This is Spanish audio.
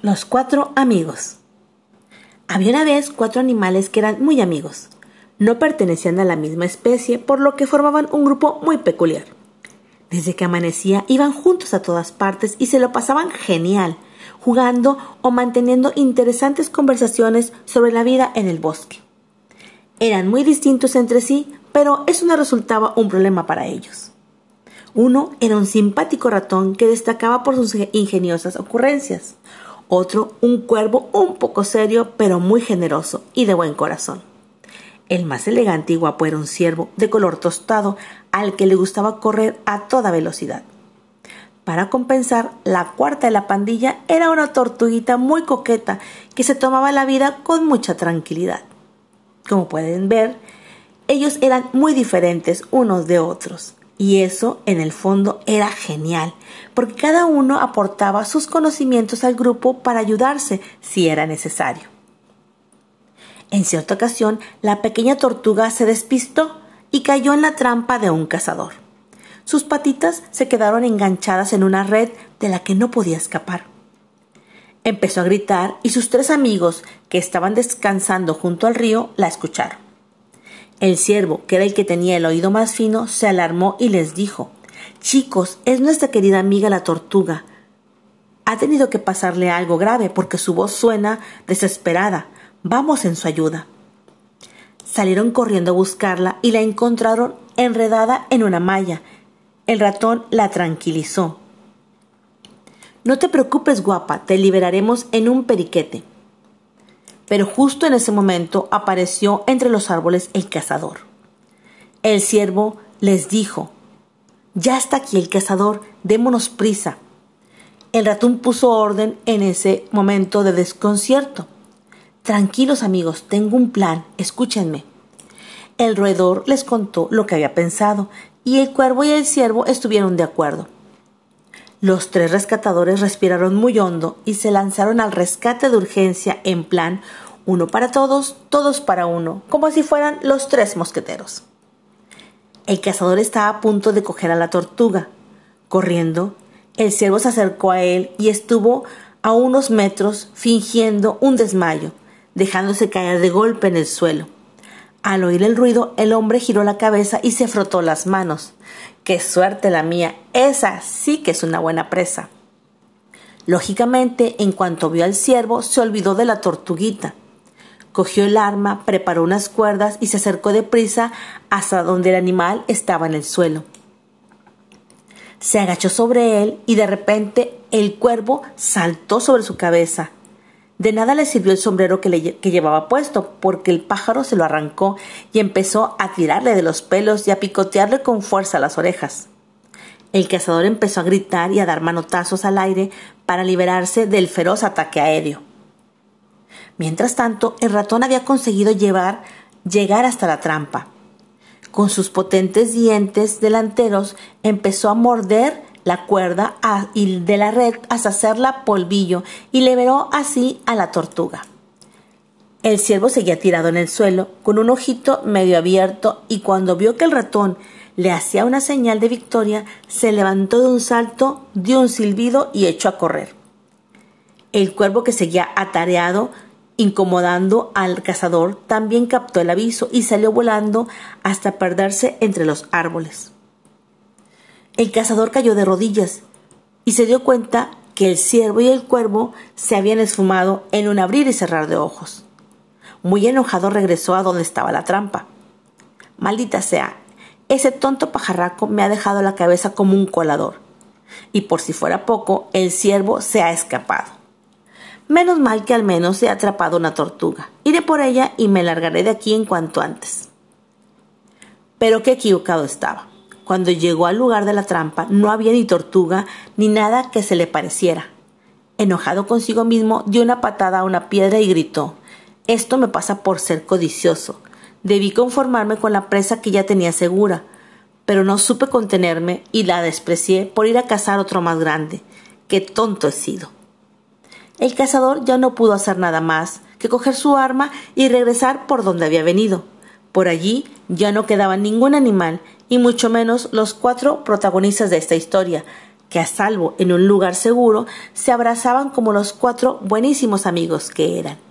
Los cuatro amigos. Había una vez cuatro animales que eran muy amigos. No pertenecían a la misma especie, por lo que formaban un grupo muy peculiar. Desde que amanecía iban juntos a todas partes y se lo pasaban genial, jugando o manteniendo interesantes conversaciones sobre la vida en el bosque. Eran muy distintos entre sí, pero eso no resultaba un problema para ellos. Uno era un simpático ratón que destacaba por sus ingeniosas ocurrencias. Otro, un cuervo un poco serio, pero muy generoso y de buen corazón. El más elegante y guapo era un ciervo de color tostado al que le gustaba correr a toda velocidad. Para compensar, la cuarta de la pandilla era una tortuguita muy coqueta que se tomaba la vida con mucha tranquilidad. Como pueden ver, ellos eran muy diferentes unos de otros. Y eso, en el fondo, era genial, porque cada uno aportaba sus conocimientos al grupo para ayudarse si era necesario. En cierta ocasión, la pequeña tortuga se despistó y cayó en la trampa de un cazador. Sus patitas se quedaron enganchadas en una red de la que no podía escapar. Empezó a gritar y sus tres amigos, que estaban descansando junto al río, la escucharon. El siervo, que era el que tenía el oído más fino, se alarmó y les dijo Chicos, es nuestra querida amiga la tortuga. Ha tenido que pasarle algo grave porque su voz suena desesperada. Vamos en su ayuda. Salieron corriendo a buscarla y la encontraron enredada en una malla. El ratón la tranquilizó. No te preocupes, guapa, te liberaremos en un periquete pero justo en ese momento apareció entre los árboles el cazador. El siervo les dijo, Ya está aquí el cazador, démonos prisa. El ratón puso orden en ese momento de desconcierto. Tranquilos amigos, tengo un plan, escúchenme. El roedor les contó lo que había pensado, y el cuervo y el ciervo estuvieron de acuerdo. Los tres rescatadores respiraron muy hondo y se lanzaron al rescate de urgencia en plan uno para todos, todos para uno, como si fueran los tres mosqueteros. El cazador estaba a punto de coger a la tortuga. Corriendo, el ciervo se acercó a él y estuvo a unos metros fingiendo un desmayo, dejándose caer de golpe en el suelo. Al oír el ruido, el hombre giró la cabeza y se frotó las manos. ¡Qué suerte la mía! Esa sí que es una buena presa. Lógicamente, en cuanto vio al ciervo, se olvidó de la tortuguita. Cogió el arma, preparó unas cuerdas y se acercó deprisa hasta donde el animal estaba en el suelo. Se agachó sobre él y de repente el cuervo saltó sobre su cabeza. De nada le sirvió el sombrero que, llevaba puesto, porque el pájaro se lo arrancó y empezó a tirarle de los pelos y a picotearle con fuerza las orejas. El cazador empezó a gritar y a dar manotazos al aire para liberarse del feroz ataque aéreo. Mientras tanto, el ratón había conseguido llegar hasta la trampa. Con sus potentes dientes delanteros empezó a morder la cuerda de la red hasta hacerla polvillo y liberó así a la tortuga. El ciervo seguía tirado en el suelo, con un ojito medio abierto, y cuando vio que el ratón le hacía una señal de victoria, se levantó de un salto, dio un silbido y echó a correr. El cuervo que seguía atareado, incomodando al cazador, también captó el aviso y salió volando hasta perderse entre los árboles. El cazador cayó de rodillas y se dio cuenta que el ciervo y el cuervo se habían esfumado en un abrir y cerrar de ojos. Muy enojado regresó a donde estaba la trampa. Maldita sea, ese tonto pajarraco me ha dejado la cabeza como un colador. Y por si fuera poco, el ciervo se ha escapado. Menos mal que al menos he atrapado una tortuga. Iré por ella y me largaré de aquí en cuanto antes. Pero qué equivocado estaba. Cuando llegó al lugar de la trampa no había ni tortuga ni nada que se le pareciera. Enojado consigo mismo, dio una patada a una piedra y gritó Esto me pasa por ser codicioso. Debí conformarme con la presa que ya tenía segura, pero no supe contenerme y la desprecié por ir a cazar otro más grande. Qué tonto he sido. El cazador ya no pudo hacer nada más que coger su arma y regresar por donde había venido. Por allí ya no quedaba ningún animal y mucho menos los cuatro protagonistas de esta historia, que a salvo en un lugar seguro se abrazaban como los cuatro buenísimos amigos que eran.